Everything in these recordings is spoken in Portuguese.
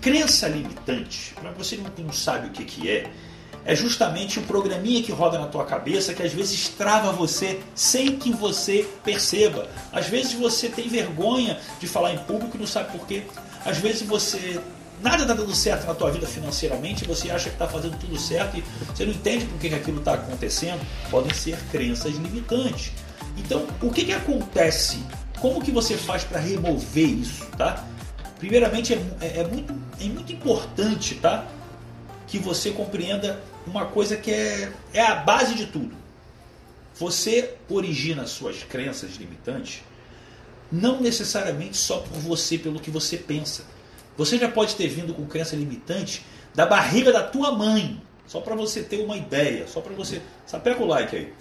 Crença limitante, para você que não sabe o que, que é, é justamente o programinha que roda na tua cabeça que às vezes trava você sem que você perceba. Às vezes você tem vergonha de falar em público e não sabe por quê. Às vezes você nada está dando certo na tua vida financeiramente, você acha que está fazendo tudo certo e você não entende por que, aquilo está acontecendo. Podem ser crenças limitantes. Então, o que, que acontece? Como que você faz para remover isso, tá? Primeiramente, é, é, é, muito, é muito importante, tá? Que você compreenda uma coisa que é, é a base de tudo. Você origina suas crenças limitantes não necessariamente só por você, pelo que você pensa. Você já pode ter vindo com crença limitante da barriga da tua mãe. Só para você ter uma ideia, só para você. Sapeca o like aí.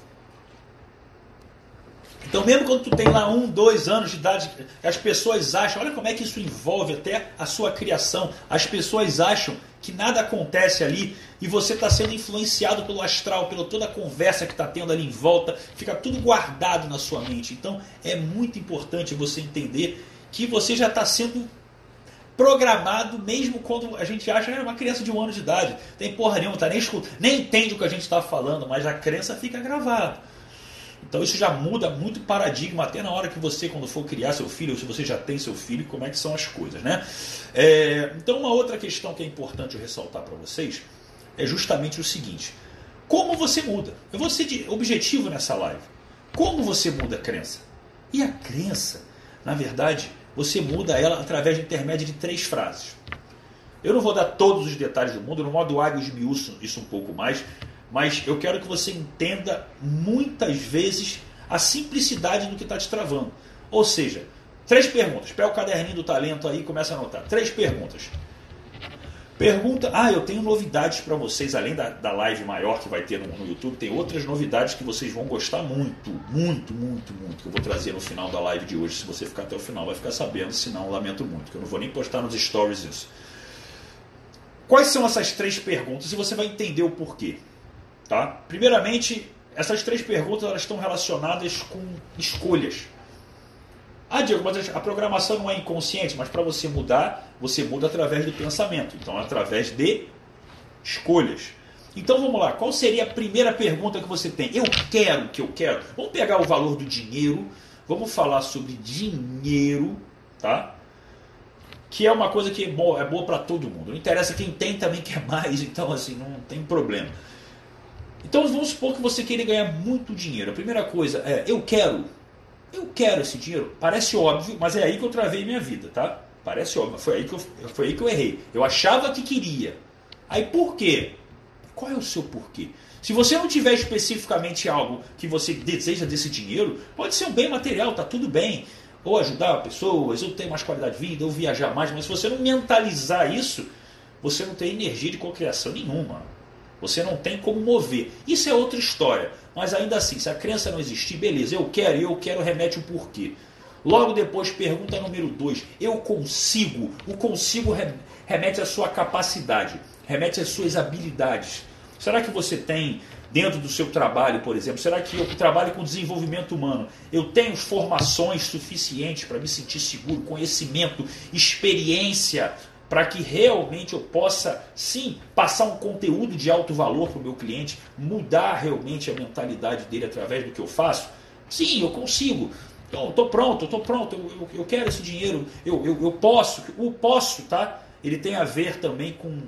Então, mesmo quando tu tem lá um, dois anos de idade, as pessoas acham, olha como é que isso envolve até a sua criação. As pessoas acham que nada acontece ali e você está sendo influenciado pelo astral, pela toda a conversa que está tendo ali em volta, fica tudo guardado na sua mente. Então, é muito importante você entender que você já está sendo programado mesmo quando a gente acha que é uma criança de um ano de idade. Tem porra nenhuma, tá nem, escuta, nem entende o que a gente está falando, mas a crença fica gravada. Então isso já muda muito o paradigma, até na hora que você, quando for criar seu filho, ou se você já tem seu filho, como é que são as coisas, né? É, então uma outra questão que é importante eu ressaltar para vocês é justamente o seguinte: como você muda? Eu vou ser objetivo nessa live. Como você muda a crença? E a crença, na verdade, você muda ela através do intermédio de três frases. Eu não vou dar todos os detalhes do mundo, no modo água esmiuço isso um pouco mais, mas eu quero que você entenda muitas vezes a simplicidade do que está te travando. Ou seja, três perguntas. Pega o caderninho do talento aí e começa a anotar. Três perguntas. Pergunta, ah, eu tenho novidades para vocês, além da, da live maior que vai ter no, no, YouTube, tem outras novidades que vocês vão gostar muito, muito, muito, muito, que eu vou trazer no final da live de hoje. Se você ficar até o final, vai ficar sabendo, se não, lamento muito, que eu não vou nem postar nos stories isso. Quais são essas três perguntas e você vai entender o porquê. Tá? Primeiramente, essas três perguntas elas estão relacionadas com escolhas. Ah, Diego, mas a programação não é inconsciente, mas para você mudar, você muda através do pensamento. Então, através de escolhas. Então vamos lá, qual seria a primeira pergunta que você tem? Eu quero o que eu quero. Vamos pegar o valor do dinheiro, vamos falar sobre dinheiro, tá? Que é uma coisa que é boa, é boa para todo mundo. Não interessa quem tem também quer mais, então assim, não tem problema. Então vamos supor que você queira ganhar muito dinheiro. A primeira coisa é, eu quero. Eu quero esse dinheiro. Parece óbvio, mas é aí que eu travei minha vida, tá? Parece óbvio, foi aí que eu, foi aí que eu errei. Eu achava que queria. Aí por quê? Qual é o seu porquê? Se você não tiver especificamente algo que você deseja desse dinheiro, pode ser um bem material, tá tudo bem. Ou ajudar pessoas, ou ter mais qualidade de vida, ou viajar mais, mas se você não mentalizar isso, você não tem energia de cocriação nenhuma. Você não tem como mover. Isso é outra história. Mas ainda assim, se a crença não existir, beleza, eu quero e eu quero remete o porquê. Logo depois, pergunta número 2. Eu consigo. O consigo remete à sua capacidade, remete às suas habilidades. Será que você tem dentro do seu trabalho, por exemplo? Será que eu trabalho com desenvolvimento humano? Eu tenho formações suficientes para me sentir seguro, conhecimento, experiência para que realmente eu possa, sim, passar um conteúdo de alto valor para o meu cliente, mudar realmente a mentalidade dele através do que eu faço? Sim, eu consigo. Então, estou pronto, estou pronto, eu, eu, eu, quero esse dinheiro, eu, eu, eu posso. O posso, tá? Ele tem a ver também com.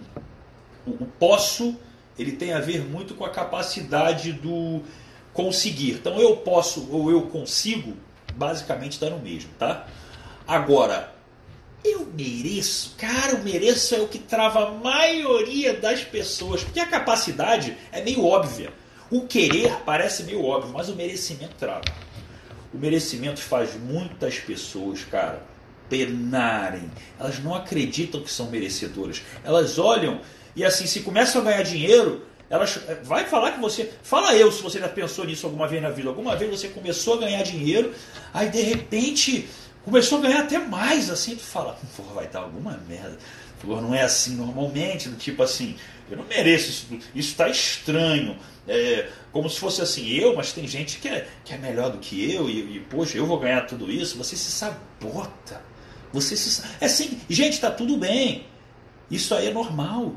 O, o posso, ele tem a ver muito com a capacidade do conseguir. Então, eu posso ou eu consigo, basicamente está no mesmo, tá? Agora, eu mereço, cara, eu mereço é o que trava a maioria das pessoas, porque a capacidade é meio óbvia. O querer parece meio óbvio, mas o merecimento trava. O merecimento faz muitas pessoas, cara, penarem. Elas não acreditam que são merecedoras. Elas olham e assim, se começam a ganhar dinheiro, elas vai falar que você, fala eu se você já pensou nisso alguma vez na vida. Alguma vez você começou a ganhar dinheiro, aí de repente começou a ganhar até mais, assim, tu fala, porra, vai dar alguma merda. Porra, não é assim normalmente, do tipo assim, eu não mereço isso, isso está estranho. É, como se fosse assim, eu, mas tem gente que é, que é melhor do que eu, e, e poxa, eu vou ganhar tudo isso, você se sabota. Você se É assim, gente, está tudo bem. Isso aí é normal.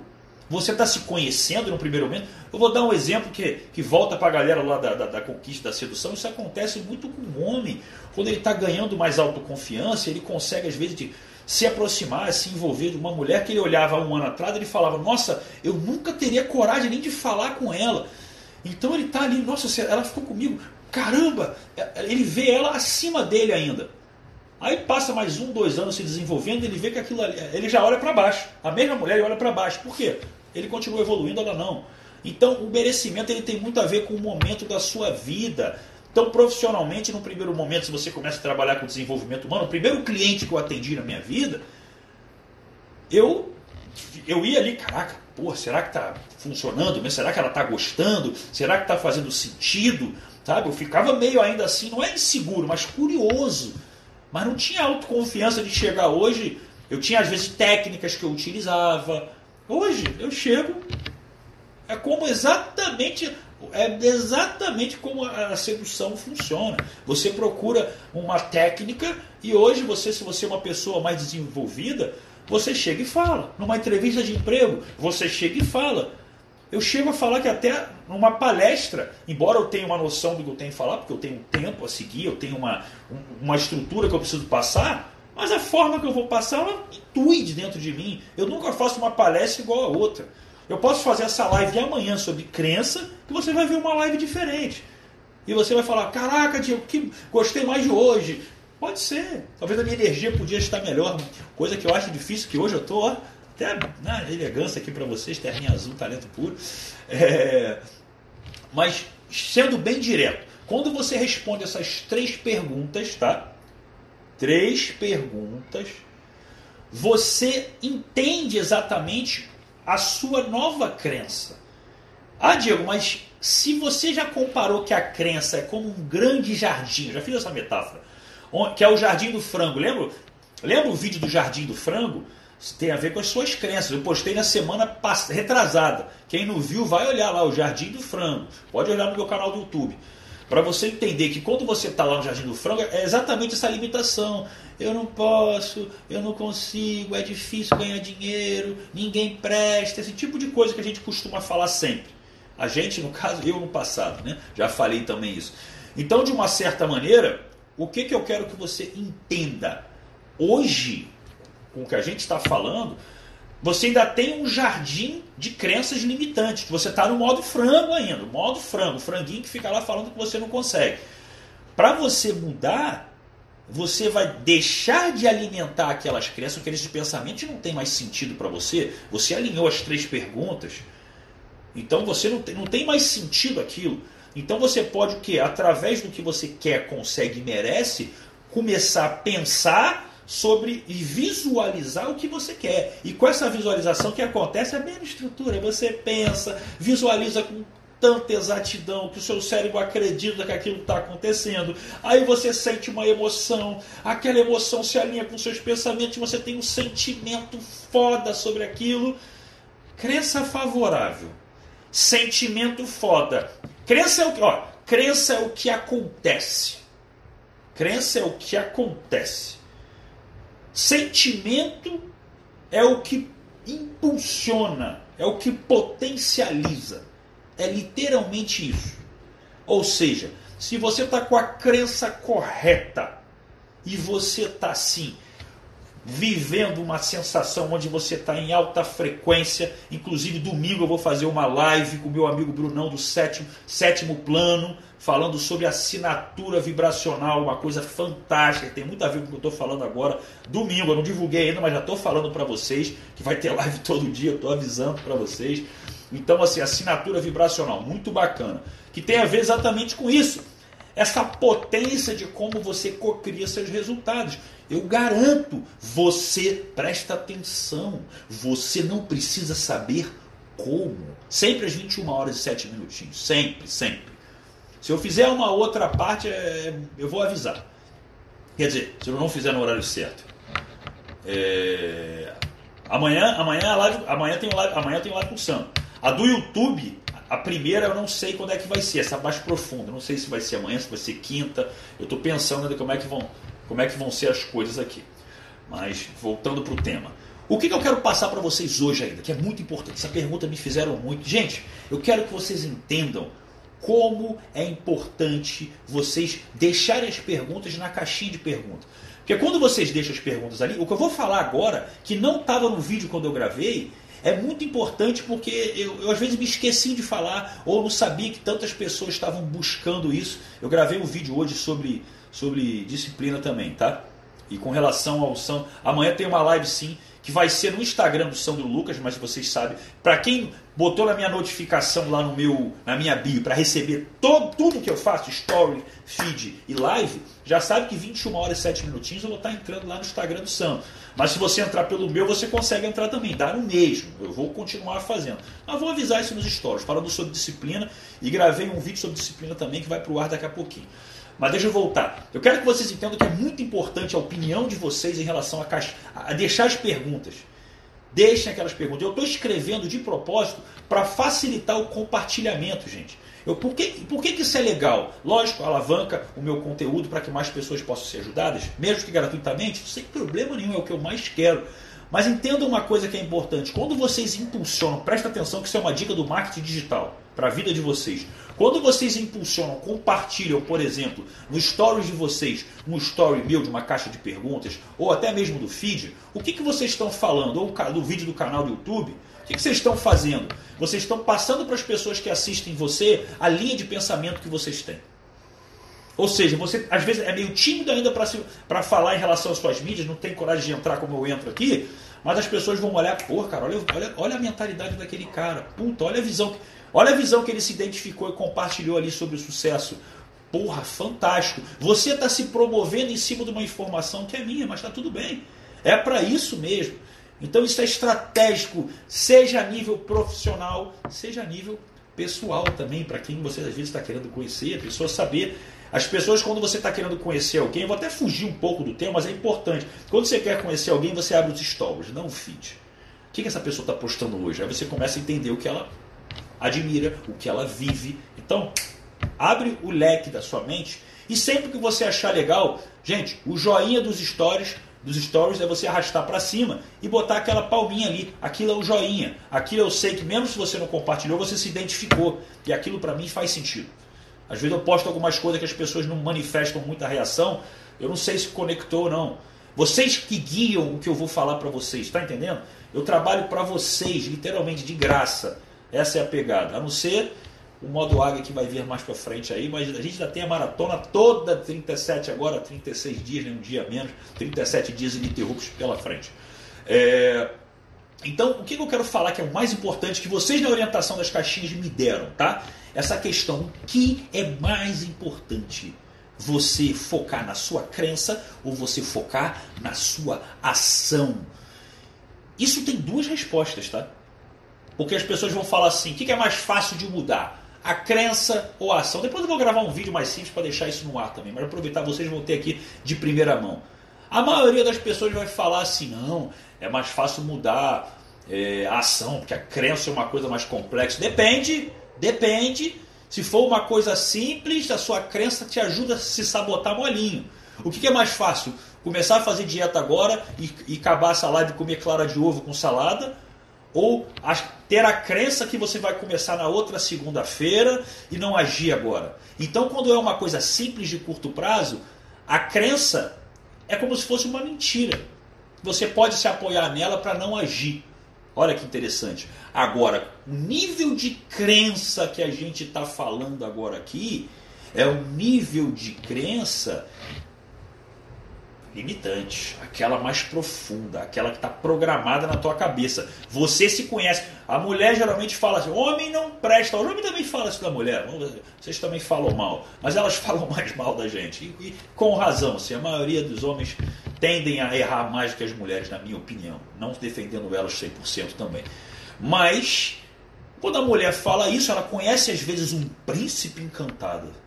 Você está se conhecendo no primeiro momento. Eu vou dar um exemplo que, que volta para a galera lá da, da, da, conquista, da sedução. Isso acontece muito com o homem. Quando ele está ganhando mais autoconfiança, ele consegue, às vezes, de se aproximar, se envolver de uma mulher que ele olhava um ano atrás, ele falava: Nossa, eu nunca teria coragem nem de falar com ela. Então ele está ali, nossa, ela ficou comigo, caramba, ele vê ela acima dele ainda. Aí passa mais um, dois anos se desenvolvendo, ele vê que aquilo ali, ele já olha para baixo. A mesma mulher olha para baixo. Por quê? Ele continua evoluindo, ela não. Então o merecimento ele tem muito a ver com o momento da sua vida. Então, profissionalmente, no primeiro momento, se você começa a trabalhar com desenvolvimento humano, o primeiro cliente que eu atendi na minha vida, eu, eu ia ali, caraca, pô, será que está funcionando? Será que ela está gostando? Será que está fazendo sentido? Sabe? Eu ficava meio ainda assim, não é inseguro, mas curioso mas não tinha autoconfiança de chegar hoje. Eu tinha às vezes técnicas que eu utilizava. Hoje eu chego, é como exatamente é exatamente como a sedução funciona. Você procura uma técnica e hoje você, se você é uma pessoa mais desenvolvida, você chega e fala. Numa entrevista de emprego, você chega e fala. Eu chego a falar que até numa palestra, embora eu tenha uma noção do que eu tenho que falar, porque eu tenho tempo a seguir, eu tenho uma, uma estrutura que eu preciso passar, mas a forma que eu vou passar, ela intui de dentro de mim. Eu nunca faço uma palestra igual a outra. Eu posso fazer essa live amanhã sobre crença, que você vai ver uma live diferente. E você vai falar, caraca, Diego, que gostei mais de hoje. Pode ser. Talvez a minha energia podia estar melhor. Coisa que eu acho difícil, que hoje eu estou até né, elegância aqui para vocês, terrinha azul, talento puro. É, mas sendo bem direto, quando você responde essas três perguntas, tá? Três perguntas, você entende exatamente a sua nova crença. Ah, Diego, mas se você já comparou que a crença é como um grande jardim, já fiz essa metáfora, que é o jardim do frango, lembra? Lembra o vídeo do jardim do frango? Tem a ver com as suas crenças. Eu postei na semana retrasada. Quem não viu, vai olhar lá, o Jardim do Frango. Pode olhar no meu canal do YouTube. Para você entender que quando você está lá no Jardim do Frango, é exatamente essa limitação. Eu não posso, eu não consigo, é difícil ganhar dinheiro, ninguém presta, esse tipo de coisa que a gente costuma falar sempre. A gente, no caso, eu no passado, né? já falei também isso. Então, de uma certa maneira, o que, que eu quero que você entenda? Hoje, com o que a gente está falando, você ainda tem um jardim de crenças limitantes. Você está no modo frango ainda, modo frango, franguinho que fica lá falando que você não consegue. Para você mudar, você vai deixar de alimentar aquelas crenças, aqueles pensamentos não tem mais sentido para você. Você alinhou as três perguntas, então você não tem, não tem mais sentido aquilo. Então você pode o quê? Através do que você quer, consegue e merece, começar a pensar sobre visualizar o que você quer. E com essa visualização que acontece é bem estrutura. Você pensa, visualiza com tanta exatidão que o seu cérebro acredita que aquilo está acontecendo. Aí você sente uma emoção, aquela emoção se alinha com seus pensamentos, você tem um sentimento foda sobre aquilo. Crença favorável. Sentimento foda. Crença é o que, ó, crença é o que acontece. Crença é o que acontece. Sentimento é o que impulsiona, é o que potencializa. É literalmente isso. Ou seja, se você está com a crença correta e você está assim, vivendo uma sensação onde você está em alta frequência. Inclusive, domingo eu vou fazer uma live com o meu amigo Brunão do sétimo, sétimo plano, falando sobre assinatura vibracional, uma coisa fantástica, tem muito a ver com o que eu estou falando agora. Domingo, eu não divulguei ainda, mas já estou falando para vocês, que vai ter live todo dia, estou avisando para vocês. Então, assim, assinatura vibracional, muito bacana, que tem a ver exatamente com isso essa potência de como você cocria seus resultados. Eu garanto, você presta atenção, você não precisa saber como. Sempre às 21 horas e 7 minutinhos, sempre, sempre. Se eu fizer uma outra parte, é, eu vou avisar. Quer dizer, se eu não fizer no horário certo. É, amanhã, amanhã, live, amanhã tem live, amanhã tem live com o Sam. A do YouTube a primeira eu não sei quando é que vai ser, essa mais profunda. Não sei se vai ser amanhã, se vai ser quinta. Eu estou pensando ainda como é, que vão, como é que vão ser as coisas aqui. Mas voltando para o tema. O que, que eu quero passar para vocês hoje ainda, que é muito importante, essa pergunta me fizeram muito. Gente, eu quero que vocês entendam como é importante vocês deixarem as perguntas na caixinha de perguntas. Porque quando vocês deixam as perguntas ali, o que eu vou falar agora, que não estava no vídeo quando eu gravei, é muito importante porque eu, eu, às vezes me esqueci de falar ou não sabia que tantas pessoas estavam buscando isso. Eu gravei um vídeo hoje sobre, sobre disciplina também, tá? E com relação ao São. Amanhã tem uma live sim que vai ser no Instagram do Sandro Lucas, mas vocês sabem, para quem botou na minha notificação lá no meu, na minha bio para receber todo, tudo que eu faço, story, feed e live, já sabe que 21 horas e 7 minutinhos eu vou estar tá entrando lá no Instagram do Sandro. Mas se você entrar pelo meu, você consegue entrar também, dá no mesmo. Eu vou continuar fazendo. Mas vou avisar isso nos stories, falando sobre disciplina e gravei um vídeo sobre disciplina também que vai pro ar daqui a pouquinho. Mas deixa eu voltar. Eu quero que vocês entendam que é muito importante a opinião de vocês em relação a, caixa, a deixar as perguntas. Deixem aquelas perguntas. Eu estou escrevendo de propósito para facilitar o compartilhamento, gente. Eu, por que, por que, que isso é legal? Lógico, alavanca o meu conteúdo para que mais pessoas possam ser ajudadas, mesmo que gratuitamente, sem problema nenhum, é o que eu mais quero. Mas entenda uma coisa que é importante: quando vocês impulsionam, presta atenção que isso é uma dica do marketing digital para a vida de vocês. Quando vocês impulsionam, compartilham, por exemplo, no stories de vocês, um story meu de uma caixa de perguntas, ou até mesmo do feed, o que, que vocês estão falando? Ou do vídeo do canal do YouTube, o que, que vocês estão fazendo? Vocês estão passando para as pessoas que assistem você a linha de pensamento que vocês têm. Ou seja, você às vezes é meio tímido ainda para falar em relação às suas mídias, não tem coragem de entrar como eu entro aqui, mas as pessoas vão olhar, pô, cara, olha, olha, olha a mentalidade daquele cara, puta, olha a visão. Olha a visão que ele se identificou e compartilhou ali sobre o sucesso. Porra, fantástico. Você está se promovendo em cima de uma informação que é minha, mas está tudo bem. É para isso mesmo. Então isso é estratégico, seja a nível profissional, seja a nível pessoal também, para quem você às vezes está querendo conhecer, a pessoa saber. As pessoas, quando você está querendo conhecer alguém, vou até fugir um pouco do tema, mas é importante. Quando você quer conhecer alguém, você abre os stories, não o feed. O que, que essa pessoa está postando hoje? Aí você começa a entender o que ela admira, o que ela vive. Então, abre o leque da sua mente e sempre que você achar legal, gente, o joinha dos stories, dos stories é você arrastar para cima e botar aquela palminha ali. Aquilo é o joinha. Aquilo eu sei que mesmo se você não compartilhou, você se identificou. E aquilo para mim faz sentido. Às vezes eu posto algumas coisas que as pessoas não manifestam muita reação. Eu não sei se conectou ou não. Vocês que guiam o que eu vou falar para vocês, está entendendo? Eu trabalho para vocês, literalmente de graça. Essa é a pegada. A não ser o modo águia que vai vir mais para frente aí, mas a gente já tem a maratona toda, 37 agora, 36 dias, nem um dia menos, 37 dias ininterruptos pela frente. É... Então, o que eu quero falar que é o mais importante que vocês na orientação das caixinhas me deram, tá? Essa questão, o que é mais importante? Você focar na sua crença ou você focar na sua ação? Isso tem duas respostas, tá? Porque as pessoas vão falar assim: o que é mais fácil de mudar? A crença ou a ação? Depois eu vou gravar um vídeo mais simples para deixar isso no ar também, mas aproveitar vocês vão ter aqui de primeira mão. A maioria das pessoas vai falar assim: não, é mais fácil mudar é, a ação, porque a crença é uma coisa mais complexa. Depende, depende. Se for uma coisa simples, a sua crença te ajuda a se sabotar molinho. O que, é mais fácil? Começar a fazer dieta agora e, e acabar essa live de comer clara de ovo com salada? Ou ter a crença que você vai começar na outra segunda-feira e não agir agora. Então, quando é uma coisa simples de curto prazo, a crença é como se fosse uma mentira. Você pode se apoiar nela para não agir. Olha que interessante. Agora, o nível de crença que a gente está falando agora aqui é o nível de crença limitante, aquela mais profunda, aquela que está programada na tua cabeça. Você se conhece. A mulher geralmente fala assim: homem não presta. O homem também fala isso da mulher. Vocês também falam mal, mas elas falam mais mal da gente. E, e com razão, assim, a maioria dos homens tendem a errar mais que as mulheres, na minha opinião. Não defendendo elas 100% também. Mas, quando a mulher fala isso, ela conhece às vezes um príncipe encantado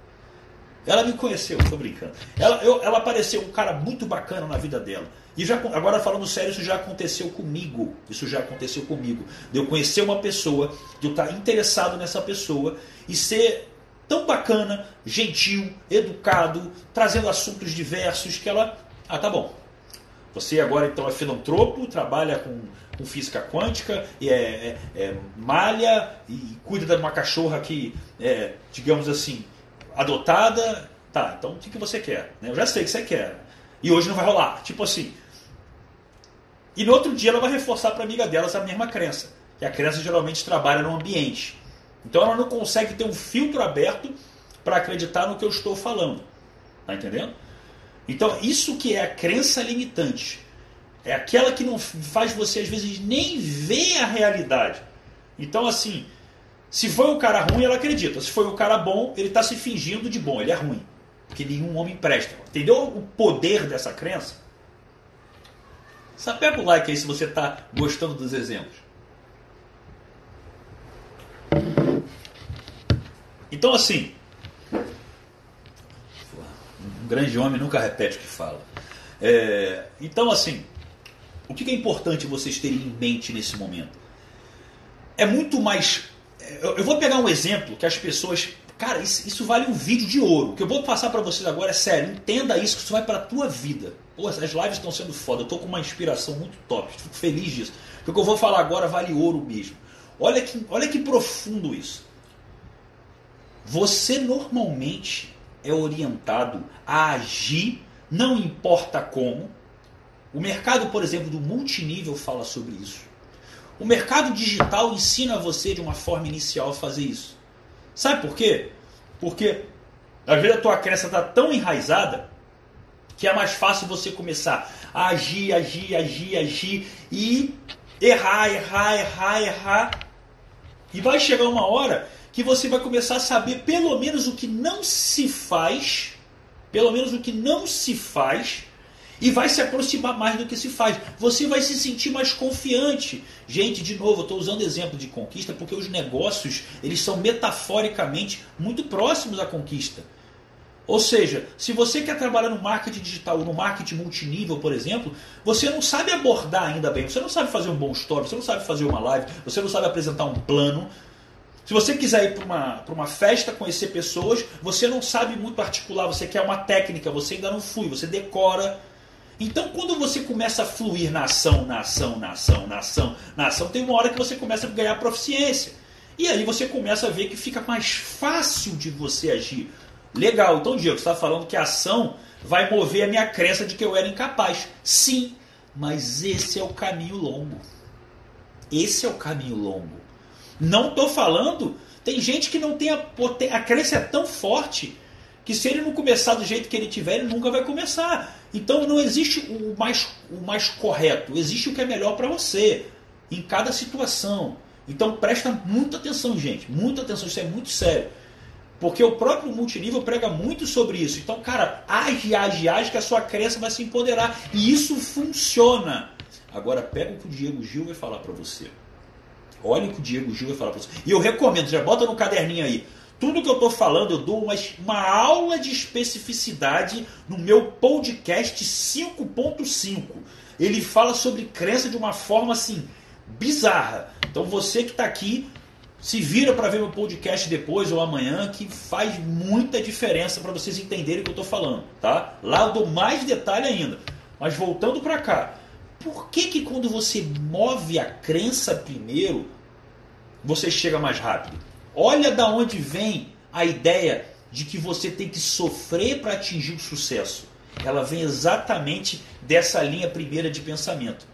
ela me conheceu, tô brincando. Ela, eu, ela apareceu um cara muito bacana na vida dela. E já, agora falando sério, isso já aconteceu comigo. Isso já aconteceu comigo. De eu conhecer uma pessoa, de eu estar interessado nessa pessoa e ser tão bacana, gentil, educado, trazendo assuntos diversos que ela. Ah, tá bom. Você agora então é filantropo, trabalha com, com física quântica, é, é, é, malha e cuida de uma cachorra que é, digamos assim, adotada. Tá, então o que, que você quer? Eu já sei que você quer. E hoje não vai rolar. Tipo assim. E no outro dia ela vai reforçar para a amiga dela essa mesma crença. Que a crença geralmente trabalha no ambiente. Então ela não consegue ter um filtro aberto para acreditar no que eu estou falando. Tá entendendo? Então isso que é a crença limitante. É aquela que não faz você às vezes nem ver a realidade. Então assim, se foi um cara ruim, ela acredita. Se foi um cara bom, ele está se fingindo de bom, ele é ruim. Porque nenhum homem presta. Entendeu o poder dessa crença? Só pega o like aí se você está gostando dos exemplos. Então, assim, um grande homem nunca repete o que fala. É, então, assim, o que é importante vocês terem em mente nesse momento? É muito mais. Eu vou pegar um exemplo que as pessoas Cara, isso, isso, vale um vídeo de ouro. O que eu vou passar para vocês agora é sério. Entenda isso, que isso vai para a tua vida. Pô, as lives estão sendo foda. Eu tô com uma inspiração muito top. Fico feliz disso. Porque o que eu vou falar agora vale ouro mesmo. Olha que, olha que profundo isso. Você normalmente é orientado a agir, não importa como. O mercado, por exemplo, do multinível fala sobre isso. O mercado digital ensina você de uma forma inicial a fazer isso. Sabe por quê? Porque às vezes a tua crença está tão enraizada que é mais fácil você começar a agir, agir, agir, agir e errar, errar, errar, errar. E vai chegar uma hora que você vai começar a saber pelo menos o que não se faz, pelo menos o que não se faz, e vai se aproximar mais do que se faz. Você vai se sentir mais confiante. Gente, de novo, eu estou usando exemplo de conquista porque os negócios eles são metaforicamente muito próximos à conquista. Ou seja, se você quer trabalhar no marketing digital, no marketing multinível, por exemplo, você não sabe abordar ainda bem, você não sabe fazer um bom story, você não sabe fazer uma live, você não sabe apresentar um plano. Se você quiser ir para uma, uma festa, conhecer pessoas, você não sabe muito articular, você quer uma técnica, você ainda não fui, você decora então, quando você começa a fluir na ação, na ação, na ação, na ação, na ação, tem uma hora que você começa a ganhar proficiência. E aí você começa a ver que fica mais fácil de você agir. Legal, então Diego, você está falando que a ação vai mover a minha crença de que eu era incapaz. Sim, mas esse é o caminho longo. Esse é o caminho longo. Não estou falando. Tem gente que não tem a, a crença é tão forte que se ele não começar do jeito que ele tiver, ele nunca vai começar. Então não existe o mais, o mais correto, existe o que é melhor para você, em cada situação. Então presta muita atenção, gente, muita atenção, isso é muito sério. Porque o próprio multinível prega muito sobre isso. Então, cara, age, age, age, que a sua crença vai se empoderar. E isso funciona. Agora, pega o que o Diego Gil vai falar para você. Olha o que o Diego Gil vai falar para você. E eu recomendo, já bota no caderninho aí. Tudo que eu estou falando, eu dou uma, uma aula de especificidade no meu podcast 5.5. Ele fala sobre crença de uma forma assim, bizarra. Então você que está aqui, se vira para ver meu podcast depois ou amanhã, que faz muita diferença para vocês entenderem o que eu estou falando. Tá? Lá eu dou mais detalhe ainda. Mas voltando para cá, por que, que quando você move a crença primeiro, você chega mais rápido? Olha da onde vem a ideia de que você tem que sofrer para atingir o sucesso. Ela vem exatamente dessa linha primeira de pensamento.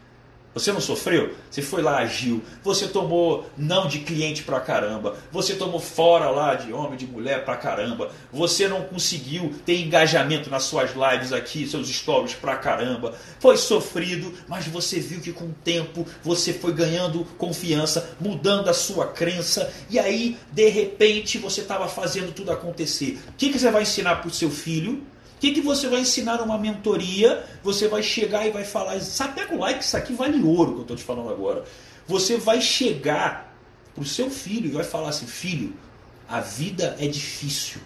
Você não sofreu? Você foi lá, agiu. Você tomou não de cliente pra caramba. Você tomou fora lá de homem, de mulher pra caramba. Você não conseguiu ter engajamento nas suas lives aqui, seus stories pra caramba. Foi sofrido, mas você viu que com o tempo você foi ganhando confiança, mudando a sua crença. E aí, de repente, você estava fazendo tudo acontecer. O que, que você vai ensinar pro seu filho? Que, que você vai ensinar numa mentoria? Você vai chegar e vai falar, sabe, pega o like, isso aqui vale ouro que eu estou te falando agora. Você vai chegar para o seu filho e vai falar assim, filho, a vida é difícil.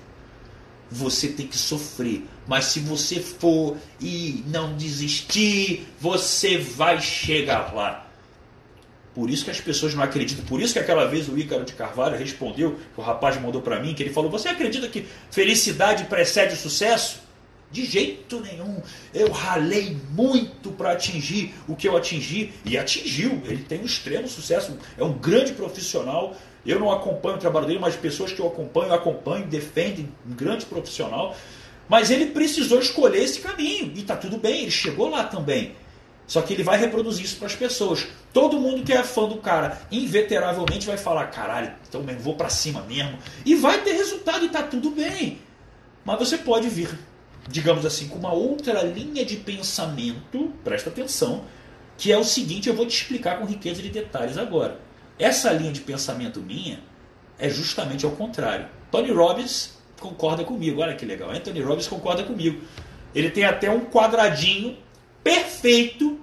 Você tem que sofrer. Mas se você for e não desistir, você vai chegar lá. Por isso que as pessoas não acreditam. Por isso que aquela vez o Ícaro de Carvalho respondeu, que o rapaz mandou para mim, que ele falou: Você acredita que felicidade precede o sucesso? De jeito nenhum. Eu ralei muito para atingir o que eu atingi e atingiu. Ele tem um extremo sucesso, é um grande profissional. Eu não acompanho o trabalho dele, mas pessoas que eu acompanho, acompanham, defendem, um grande profissional. Mas ele precisou escolher esse caminho e está tudo bem, ele chegou lá também. Só que ele vai reproduzir isso para as pessoas. Todo mundo que é fã do cara, inveteravelmente vai falar: caralho, então vou para cima mesmo. E vai ter resultado e está tudo bem. Mas você pode vir digamos assim, com uma outra linha de pensamento, presta atenção, que é o seguinte, eu vou te explicar com riqueza de detalhes agora. Essa linha de pensamento minha é justamente ao contrário. Tony Robbins concorda comigo, olha que legal. Anthony Robbins concorda comigo. Ele tem até um quadradinho perfeito,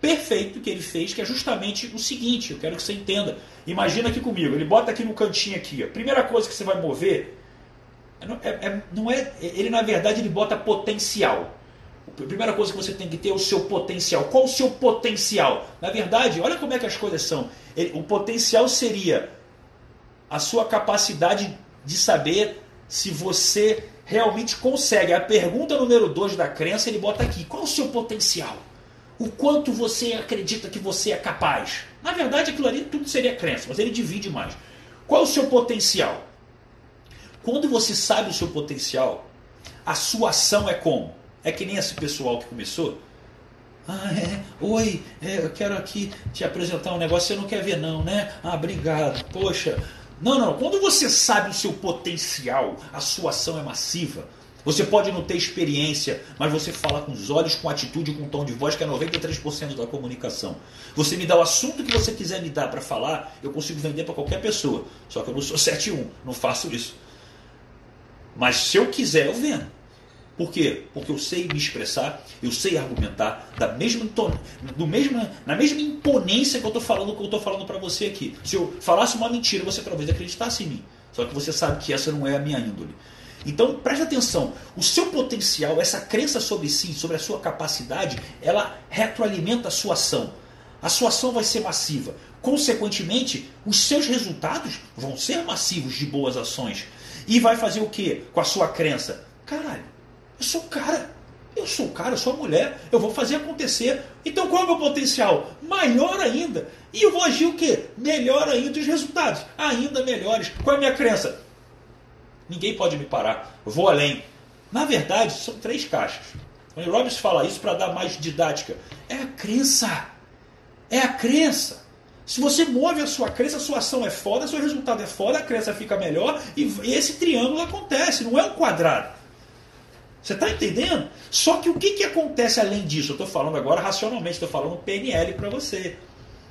perfeito que ele fez, que é justamente o seguinte, eu quero que você entenda. Imagina aqui comigo, ele bota aqui no cantinho aqui, a primeira coisa que você vai mover é, é, não é, ele na verdade ele bota potencial. A primeira coisa que você tem que ter é o seu potencial. Qual o seu potencial? Na verdade, olha como é que as coisas são. Ele, o potencial seria a sua capacidade de saber se você realmente consegue. A pergunta número 2 da crença ele bota aqui: qual o seu potencial? O quanto você acredita que você é capaz? Na verdade, aquilo ali tudo seria crença, mas ele divide mais. Qual o seu potencial? Quando você sabe o seu potencial, a sua ação é como? É que nem esse pessoal que começou. Ah, é? Oi, é, eu quero aqui te apresentar um negócio, você não quer ver não, né? Ah, obrigado. Poxa. Não, não. Quando você sabe o seu potencial, a sua ação é massiva. Você pode não ter experiência, mas você fala com os olhos, com atitude, com tom de voz, que é 93% da comunicação. Você me dá o assunto que você quiser me dar para falar, eu consigo vender para qualquer pessoa. Só que eu não sou 7-1, não faço isso. Mas se eu quiser, eu vendo. Por quê? Porque eu sei me expressar, eu sei argumentar da mesma, do mesma, na mesma imponência que eu estou falando que eu estou falando para você aqui. Se eu falasse uma mentira, você talvez acreditasse em mim. Só que você sabe que essa não é a minha índole. Então preste atenção, o seu potencial, essa crença sobre si, sobre a sua capacidade, ela retroalimenta a sua ação. A sua ação vai ser massiva. Consequentemente, os seus resultados vão ser massivos de boas ações. E vai fazer o que com a sua crença? Caralho, eu sou cara. Eu sou cara, eu sou mulher. Eu vou fazer acontecer. Então qual é o meu potencial? Maior ainda. E eu vou agir o quê? Melhor ainda os resultados. Ainda melhores. Qual é a minha crença? Ninguém pode me parar. Eu vou além. Na verdade, são três caixas. O Robbins fala isso para dar mais didática. É a crença. É a crença. Se você move a sua crença, a sua ação é foda, seu resultado é foda, a crença fica melhor e esse triângulo acontece, não é um quadrado. Você está entendendo? Só que o que, que acontece além disso? Eu estou falando agora racionalmente, estou falando PNL para você.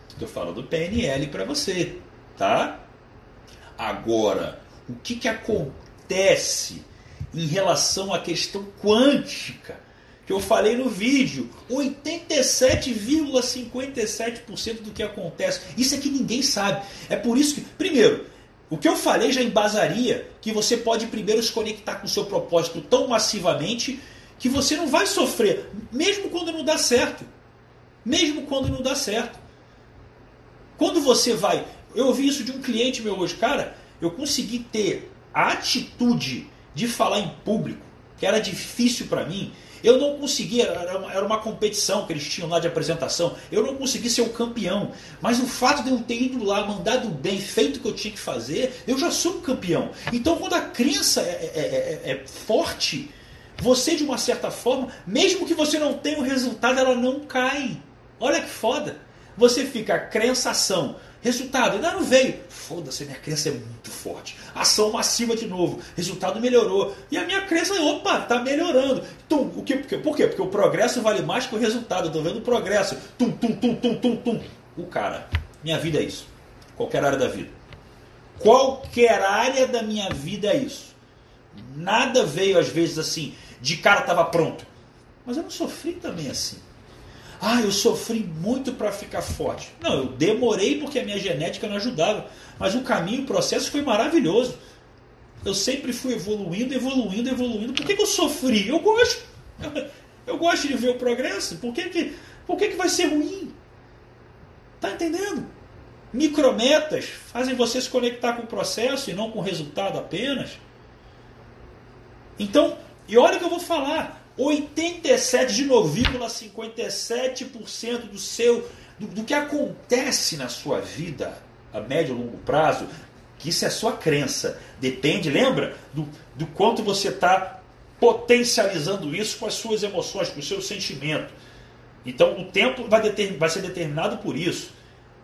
Estou falando PNL para você, tá? Agora, o que, que acontece em relação à questão quântica? Que eu falei no vídeo, 87,57% do que acontece. Isso é que ninguém sabe. É por isso que, primeiro, o que eu falei já embasaria que você pode primeiro se conectar com o seu propósito tão massivamente que você não vai sofrer, mesmo quando não dá certo. Mesmo quando não dá certo. Quando você vai. Eu ouvi isso de um cliente meu hoje, cara. Eu consegui ter a atitude de falar em público, que era difícil para mim, eu não consegui, era uma, era uma competição que eles tinham lá de apresentação. Eu não consegui ser o campeão. Mas o fato de eu ter ido lá, mandado bem, feito o que eu tinha que fazer, eu já sou um campeão. Então quando a crença é, é, é, é forte, você de uma certa forma, mesmo que você não tenha o resultado, ela não cai. Olha que foda. Você fica crençação. Resultado, ainda não veio. Foda-se, minha crença é muito forte. Ação massiva de novo. Resultado melhorou. E a minha crença, opa, tá melhorando. Tum, o que, por quê? Porque o progresso vale mais que o resultado. Eu tô vendo o progresso. Tum, tum, tum, tum, tum, tum. O cara, minha vida é isso. Qualquer área da vida. Qualquer área da minha vida é isso. Nada veio às vezes assim, de cara estava pronto. Mas eu não sofri também assim. Ah, eu sofri muito para ficar forte. Não, eu demorei porque a minha genética não ajudava. Mas o caminho, o processo foi maravilhoso. Eu sempre fui evoluindo, evoluindo, evoluindo. Por que, que eu sofri? Eu gosto. Eu gosto de ver o progresso. Por que, que, por que, que vai ser ruim? Tá entendendo? Micrometas fazem você se conectar com o processo e não com o resultado apenas. Então, e olha o que eu vou falar. 87 de 9,57% do seu do, do, que acontece na sua vida a médio e longo prazo, que isso é sua crença. Depende, lembra, do, do quanto você está potencializando isso com as suas emoções, com o seu sentimento. Então o tempo vai, vai ser determinado por isso.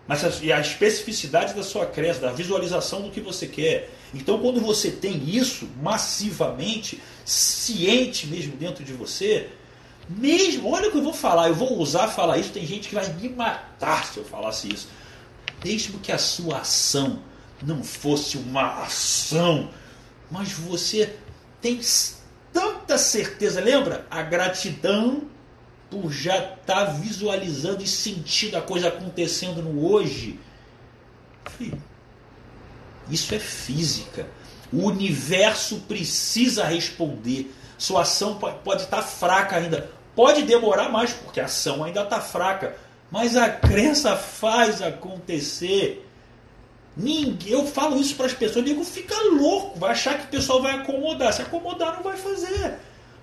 Mas a, e a especificidade da sua crença, da visualização do que você quer. Então quando você tem isso massivamente, ciente mesmo dentro de você, mesmo, olha o que eu vou falar, eu vou usar falar isso, tem gente que vai me matar se eu falasse isso. Mesmo que a sua ação não fosse uma ação, mas você tem tanta certeza, lembra? A gratidão por já estar tá visualizando e sentindo a coisa acontecendo no hoje. Filho, isso é física. O universo precisa responder. Sua ação pode estar tá fraca ainda. Pode demorar mais, porque a ação ainda está fraca. Mas a crença faz acontecer. Ninguém, eu falo isso para as pessoas, nego fica louco, vai achar que o pessoal vai acomodar. Se acomodar, não vai fazer.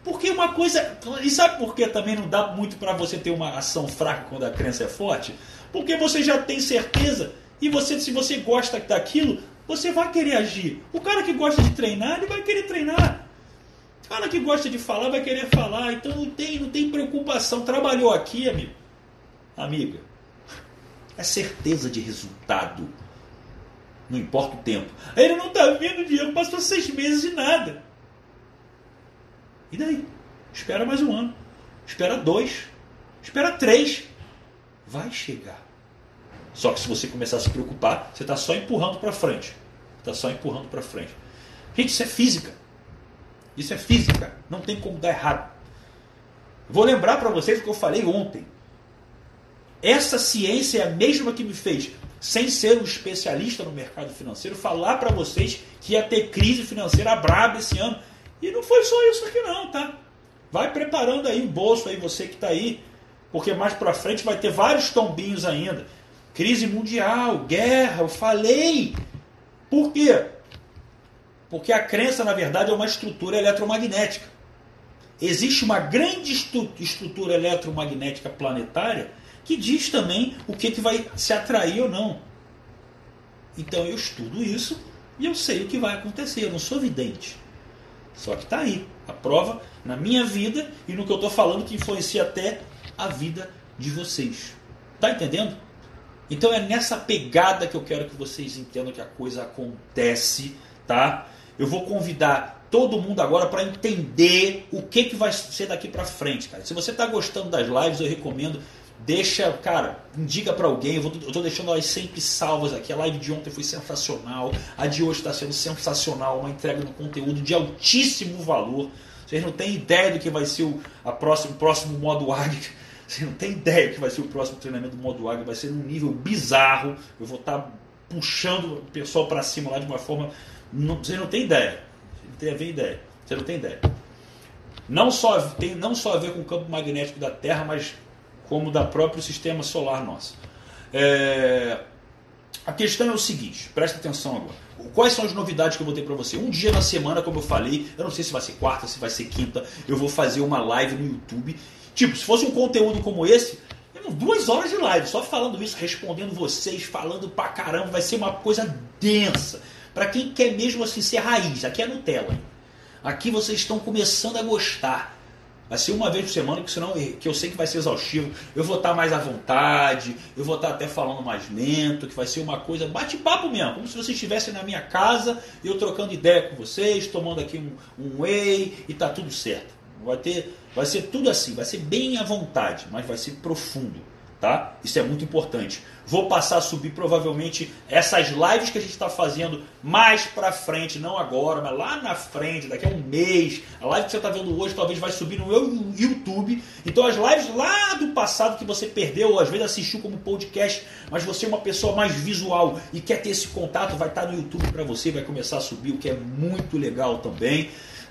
Porque uma coisa. E sabe por que também não dá muito para você ter uma ação fraca quando a crença é forte? Porque você já tem certeza. E você, se você gosta daquilo, você vai querer agir. O cara que gosta de treinar, ele vai querer treinar. O cara que gosta de falar vai querer falar. Então não tem, não tem preocupação. Trabalhou aqui, amigo. Amiga. É certeza de resultado. Não importa o tempo. Ele não está vindo, Diego. Passou seis meses e nada. E daí? Espera mais um ano. Espera dois. Espera três. Vai chegar. Só que se você começar a se preocupar, você está só empurrando para frente. Está só empurrando para frente. Gente, isso é física. Isso é física. Não tem como dar errado. Vou lembrar para vocês o que eu falei ontem. Essa ciência é a mesma que me fez sem ser um especialista no mercado financeiro, falar para vocês que ia ter crise financeira braba esse ano. E não foi só isso aqui não, tá? Vai preparando aí o bolso aí, você que está aí, porque mais para frente vai ter vários tombinhos ainda. Crise mundial, guerra, eu falei. Por quê? Porque a crença, na verdade, é uma estrutura eletromagnética. Existe uma grande estrutura eletromagnética planetária que diz também o que, que vai se atrair ou não. Então eu estudo isso e eu sei o que vai acontecer. Eu não sou vidente. Só que está aí a prova na minha vida e no que eu estou falando que influencia até a vida de vocês. Tá entendendo? Então é nessa pegada que eu quero que vocês entendam que a coisa acontece, tá? Eu vou convidar todo mundo agora para entender o que, que vai ser daqui para frente, cara. Se você está gostando das lives, eu recomendo Deixa, cara, indica para alguém. Eu, vou, eu tô deixando elas sempre salvas aqui. A live de ontem foi sensacional. A de hoje está sendo sensacional. Uma entrega de conteúdo de altíssimo valor. Vocês não têm ideia do que vai ser o a próximo, próximo modo águia. Vocês não têm ideia do que vai ser o próximo treinamento do modo águia. Vai ser num nível bizarro. Eu vou estar tá puxando o pessoal para cima lá de uma forma. Não, vocês não têm ideia. Vocês não têm ideia. Vocês não têm ideia. Não só, tem não só a ver com o campo magnético da Terra, mas como da próprio sistema solar nosso. É... A questão é o seguinte, presta atenção agora. Quais são as novidades que eu vou ter para você? Um dia na semana, como eu falei, eu não sei se vai ser quarta, se vai ser quinta, eu vou fazer uma live no YouTube. Tipo, se fosse um conteúdo como esse, duas horas de live, só falando isso, respondendo vocês, falando pra caramba, vai ser uma coisa densa. Para quem quer mesmo assim ser raiz, aqui é Nutella. Aqui vocês estão começando a gostar. Vai ser uma vez por semana, que senão que eu sei que vai ser exaustivo. Eu vou estar mais à vontade, eu vou estar até falando mais lento, que vai ser uma coisa bate-papo mesmo, como se vocês estivessem na minha casa, eu trocando ideia com vocês, tomando aqui um, um whey e tá tudo certo. Vai ter, vai ser tudo assim, vai ser bem à vontade, mas vai ser profundo, tá? Isso é muito importante. Vou passar a subir provavelmente essas lives que a gente está fazendo mais para frente, não agora, mas lá na frente, daqui a um mês. A live que você está vendo hoje talvez vai subir no meu YouTube. Então as lives lá do passado que você perdeu, ou às vezes assistiu como podcast, mas você é uma pessoa mais visual e quer ter esse contato, vai estar tá no YouTube para você, vai começar a subir, o que é muito legal também.